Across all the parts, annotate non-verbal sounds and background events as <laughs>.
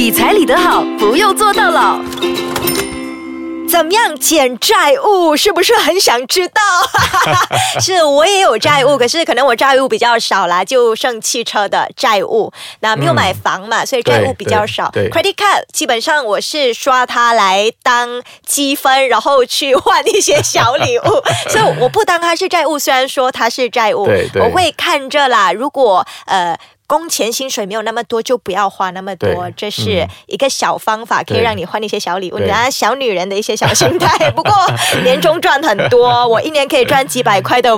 理财理得好，不用做到老。怎么样减债务？是不是很想知道？<laughs> 是我也有债务，可是可能我债务比较少啦，就剩汽车的债务。那没有买房嘛，所以债务比较少。Credit card 基本上我是刷它来当积分，然后去换一些小礼物，<laughs> 所以我不当它是债务。虽然说它是债务，我会看着啦。如果呃。工钱薪水没有那么多，就不要花那么多，这是一个小方法，可以让你换一些小礼物。小女人的一些小心态。不过年终赚很多，<laughs> 我一年可以赚几百块的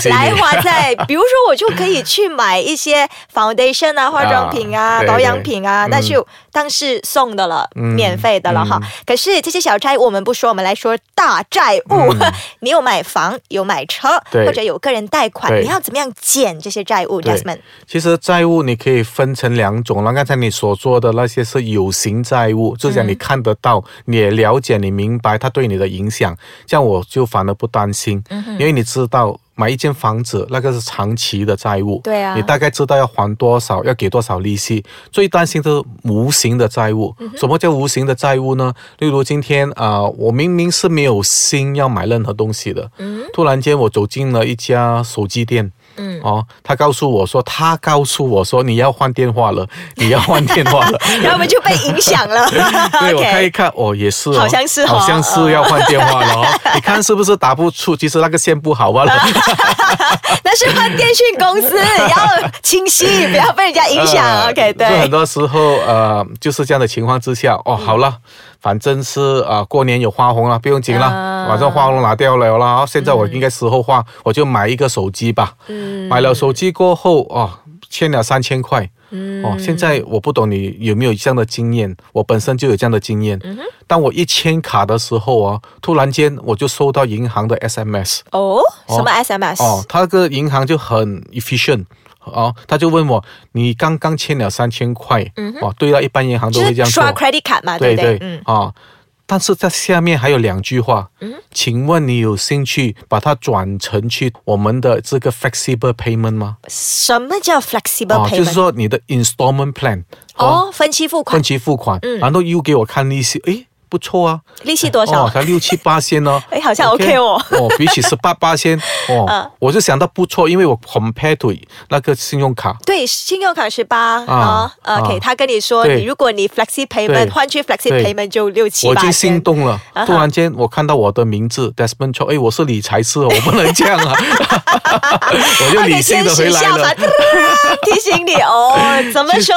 喜你来花在，比如说我就可以去买一些 foundation 啊、化妆品啊、对保养品啊，那就当是送的了，嗯免费的了哈。可是这些小债我们不说，我们来说大债务。<laughs> 你有买房，有买车，或者有个人贷款，你要怎么样减这些债务对？Jasmine，其实债务你可以分成两种了。刚才你所说的那些是有形债务，就是讲你看得到，你也了解，你明白它对你的影响，这样我就反而不担心，因为你知道。买一间房子，那个是长期的债务，对啊你大概知道要还多少，要给多少利息。最担心的是无形的债务。什么叫无形的债务呢？例如今天啊、呃我明明是没有心要买任何东西的，突然间我走进了一家手机店，嗯，哦，他告诉我说，他告诉我说你要换电话了，你要换电话了。<laughs> <laughs> 然后我们就被影响了。<laughs> 对，我看一看，哦，也是、哦，好像是哦好像是要换电话了哦。你看是不是打不出？其实那个线不好罢了。那是换电讯公司，要清晰，不要被人家影响。呃 OK，就很。多时候呃，就是这样的情况之下，哦，好了，反正是呃过年有花红了，不用紧了，啊反正花红拿掉了啦，现在我应该时候花，我就买一个手机吧。嗯买了手机过后，啊，欠了三千块。哦，现在我不懂你有没有这样的经验，我本身就有这样的经验。当我一签卡的时候啊，突然间我就收到银行的 SMS。哦，什么 SMS？哦，他个银行就很 efficient。哦，他就问我，你刚刚欠了三千块，哦，对了，一般银行都就会这样做是刷，credit card 嘛，对不对？对，啊、但是在下面还有两句话，嗯？请问你有兴趣把它转成去我们的这个 flexible payment 吗？什么叫 flexible 啊，payment？就是说你的 installment plan，哦，分期付款。分，期付款，嗯。然后又给我看利息，诶，不错啊，利息多少哦，？才六七八仙哦，<laughs> 哎好像 OK 哦哦，比起十八八千，<laughs> 哦，嗯我就想到不错，因为我 compare to 那个信用卡，对，信用卡十八啊啊，OK，啊他跟你说，你如果你 flexi payment 换去 flexi 对 payment 就六七八我已经心。动了。突然间，我看到我的名字 Desmond Cho，哎，我是理财师哦，我不能这样啊，<laughs> 我就理性的回来了。提醒你哦，怎么说？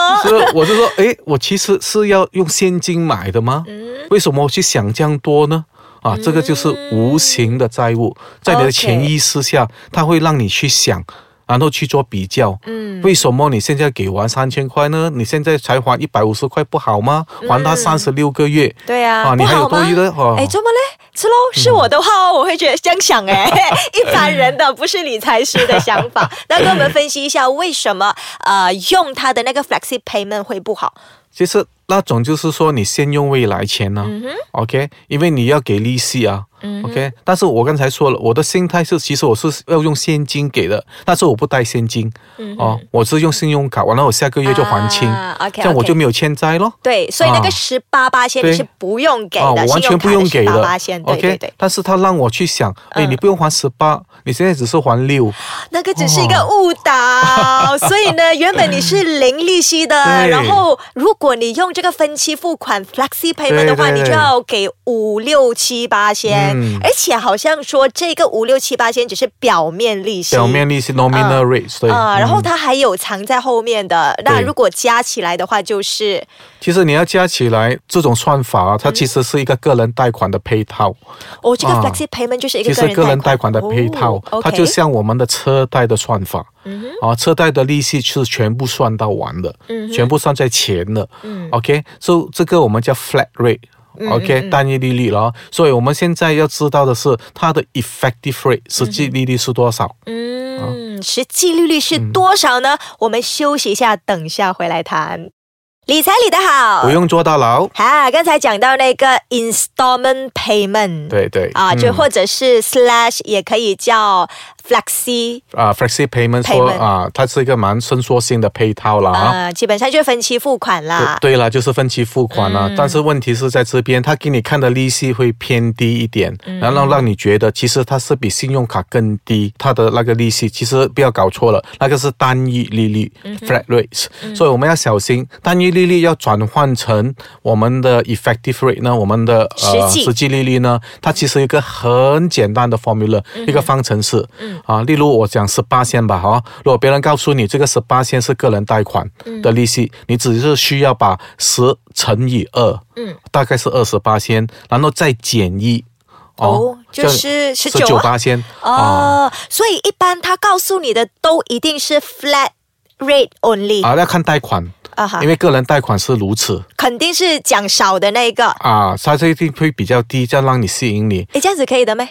我就说，哎，我其实是要用现金买的吗？嗯为什么我去想这样多呢？啊，这个就是无形的债务，在你的潜意识下，它会让你去想。然后去做比较，嗯，为什么你现在给完三千块呢？你现在才还一百五十块不好吗？还他三十六个月，对啊，啊，你还有多余的哦，哎，怎么嘞？是喽，是我的话哦，我会觉得这样想哎，<laughs> 一般人的不是理财师的想法。<laughs> 那跟我们分析一下，为什么呃用他的那个 flexi payment 会不好？其实那种就是说你先用未来钱呢、o k 因为你要给利息啊。OK，但是我刚才说了，我的心态是，其实我是要用现金给的，但是我不带现金，哦，我是用信用卡，完了我下个月就还清，啊，OK，这样我就没有欠债咯。对，所以那个啊。十八八千你是不用给啊，的，我完全不用给的八千，对 OK，对对，但是他让我去想，哎，嗯。你不用还十八，你现在只是还六，那个只是一个误导，<laughs> 所以呢，原本你是零利息的，然后如果你用这个分期付款 flexi payment 的话，你就要给五六七八千，嗯。而且好像说这个五六七八千只是表面利息，表面利息 nominal rates，对，啊、然后嗯它还有藏在后面的，那如果加起来的话，就是其实你要加起来这种算法啊，它其实是一个个人贷款的配套。哦，这个啊。flexi payment 就是一个其实个人贷款。的哦配套它就像我们的车贷的算法，啊，车贷的利息是全部算到完的，全部算在钱的，OK，所以这个我们叫 flat rate。OK，单一利率了，所以我们现在要知道的是它的 effective rate 实际利率是多少。嗯，实际利率是多少呢？我们休息一下，等一下回来谈。理财理得好，不用坐到牢。哈，刚才讲到那个 installment payment，对对啊，就嗯或者是 slash 也可以叫 flexi，啊，flexi payment 说啊，它是一个蛮伸缩性的配套啦基本上就分期付款啦。对啦，就是分期付款啦、但是问题是在这边，他给你看的利息会偏低一点，然后让你觉得其实它是比信用卡更低，它的那个利息其实不要搞错了，那个是单一利率、flat rates，、所以我们要小心，单一利率要转换成我们的 effective rate 呢，我们的呃实际利率呢，它其实有一个很简单的 formula，、一个方程式，啊，例如我讲十八千吧，哈，如果别人告诉你这个十八千是个人贷款的利息，你只是需要把十乘以二，嗯，大概是二十八仙，然后再减一，哦就是十九八仙啊。哦，所以一般他告诉你的都一定是 flat rate only 啊，要看贷款，啊哈因，为个人贷款是如此肯定是讲少的那一个。啊，它这一定会比较低，这样让你吸引你。诶，这样子可以的咩？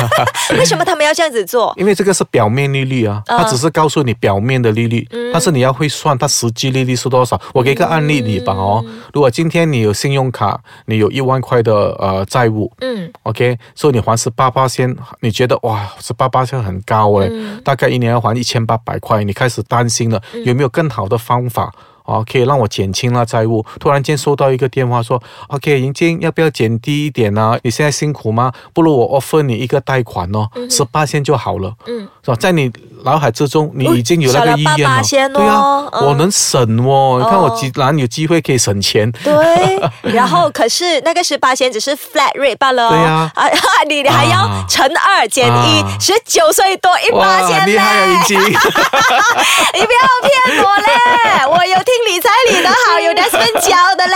<laughs> 为什么他们要这样子做？因为这个是表面利率啊，嗯它只是告诉你表面的利率，但是你要会算它实际利率是多少。我给一个案例你吧哦，嗯如果今天你有信用卡，你有一万块的呃债务嗯，OK，所以你还十八八千，你觉得哇十八八千很高诶，嗯大概一年要还一千八百块，你开始担心了，有没有更好的方法？哦，可以让我减轻了债务。突然间收到一个电话说，OK，银金要不要减低一点呢、你现在辛苦吗？不如我 offer 你一个贷款哦，十八千就好了。嗯，是吧？在你脑海之中，你已经有那个意愿了。8%对啊，嗯我能省哦。你看我哦既然有机会可以省钱，对，<laughs> 然后可是那个十八仙只是 flat rate 罢了哦。对呀啊，你 <laughs> 你还要啊乘二减一啊，十九岁多一八哇，仙厉害啊，嘞银晶！<laughs> 你不要骗我嘞！我有听理财理得好，有 Desmond 教的嘞。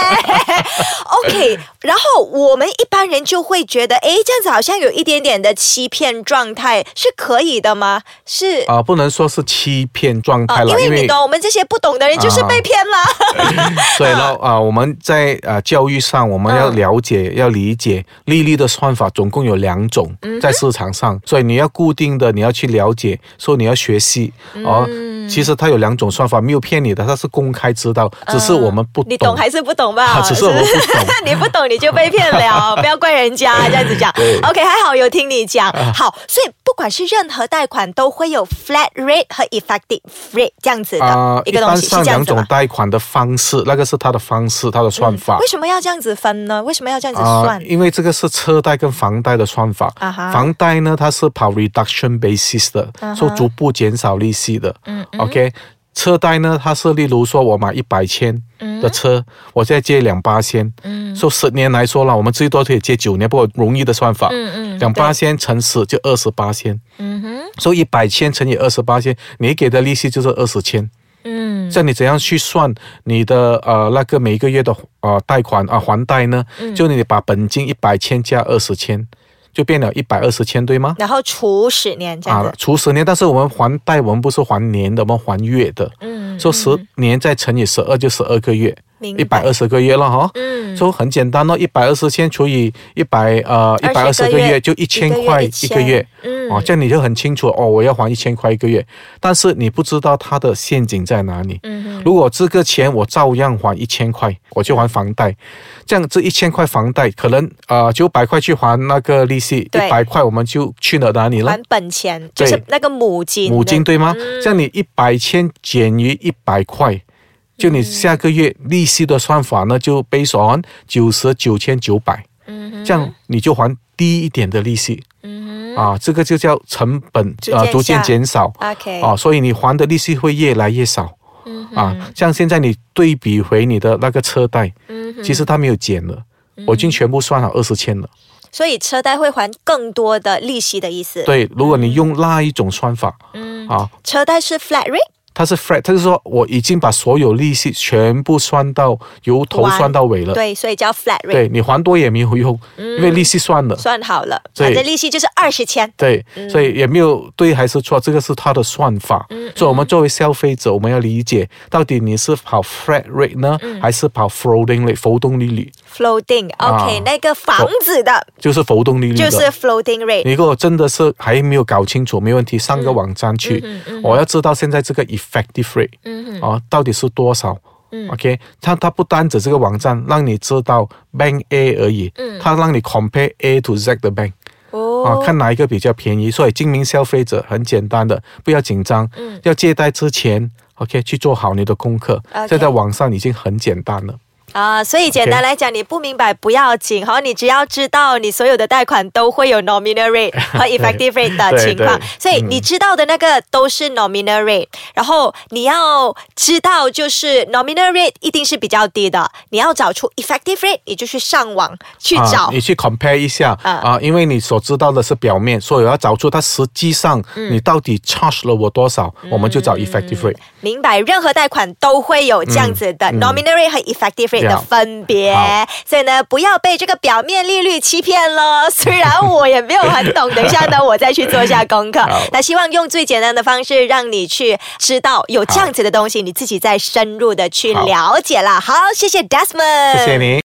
<laughs> OK，然后我们一般人就会觉得，哎，这样子好像有一点点的欺骗状态，是可以的吗？是。啊，不能说是欺骗状态啊，了，因为你懂，我们这些不懂的人就是被骗了。<laughs> 所以呢，啊，我们在啊教育上，我们要了解、要理解利率的算法，总共有两种在市场上，所以你要固定的，你要去了解，说你要学习哦。其实它有两种算法，没有骗你的，它是公开知道，只是我们不懂。你懂还是不懂吧？啊 <laughs> 只是我们不懂 <laughs> 你不懂你就被骗了，<laughs> 不要怪人家这样子讲。OK，还好有听你讲。好，所以不管是任何贷款都会有 flat rate 和 effective rate 这样子的、啊，一一个东西，是两？种贷款的方式，那个是它的方式，它的算法。为什么要这样子分呢？为什么要这样子啊、算？因为这个是车贷跟房贷的算法。房贷呢，它是跑 reduction basis 的，说逐步减少利息的。嗯 OK，车贷呢，它是例如说我买一百千的车，我现在借两八千，嗯说十年来说了，我们最多可以借九年，不过容易的算法，嗯嗯两八千乘十就二十八千，嗯哼，所以一百千乘以二十八千，你给的利息就是二十千。嗯这样你怎样去算你的呃那个每个月的呃贷款啊、还贷呢？嗯就你把本金一百千加二十千，就变了一百二十千，对吗？然后除十年这样子，，啊除十年，但是我们还贷我们不是还年的，我们还月的。嗯，说十年再乘以十二就十二个月，一百二十个月了哈。嗯，就很简单哦，一百二十千除以一百呃一百二十20个个月月就一千块一个月。嗯。哦，这样你就很清楚哦，我要还一千块一个月，但是你不知道它的陷阱在哪里。嗯如果这个钱我照样还一千块，我就还房贷，这样这一千块房贷可能呃九百块去还那个利息，一百块我们就去了哪里了？还？本钱就是对那个母金，母金对吗？嗯。这样你一百千减于一百块，就你下个月利息的算法呢，就 based on 九十九千九百，嗯这样你就还低一点的利息。嗯啊，这个就叫成本逐渐啊逐渐减少。，OK，啊，所以你还的利息会越来越少。嗯啊，像现在你对比回你的那个车贷，嗯其实它没有减了，我已经全部算好二十千了。所以车贷会还更多的利息的意思。，对，如果你用那一种算法嗯，啊，车贷是 flat rate，它是 flat，它是说我已经把所有利息全部算到由头算到尾了。对，所以叫 flat rate，对你还多也没有用，因为利息算了。算好了，对反正利息就是二十千。对，嗯所以也没有对还是错，这个是它的算法。所以我们作为消费者，我们要理解到底你是跑 flat rate 呢，嗯还是跑 floating rate 浮动利率？floating，OK，、啊那个房子的就是浮动利率。就是 floating rate。你如果真的是还没有搞清楚，没问题，上个网站去，我要知道现在这个 effective rate，嗯啊，到底是多少？OK，它它不单指这个网站让你知道 Bank A 而已，嗯它让你 compare A to Z 的 bank，哦啊，看哪一个比较便宜。所以精明消费者很简单的，不要紧张。嗯要借贷之前，OK，去做好你的功课。现在网上已经很简单了。啊，所以简单来讲，你不明白不要紧，好，你只要知道你所有的贷款都会有 nominal rate 和 <laughs> effective rate 的情况，所以你知道的那个都是 nominal rate，然后你要知道就是 nominal rate 一定是比较低的，你要找出 effective rate，你就去上网去找。啊，你去 compare 一下啊啊因为你所知道的是表面，所以我要找出它实际上嗯。你到底 charge 了我多少，我们就找 effective rate。明白，任何贷款都会有这样子的 nominal rate 和 effective rate 的分别，所以呢，不要被这个表面利率欺骗喽。<laughs> 虽然我也没有很懂，等一下呢，我再去做一下功课。那希望用最简单的方式让你去知道有这样子的东西，你自己再深入的去好了解啦。好，谢谢 Desmond，谢谢你。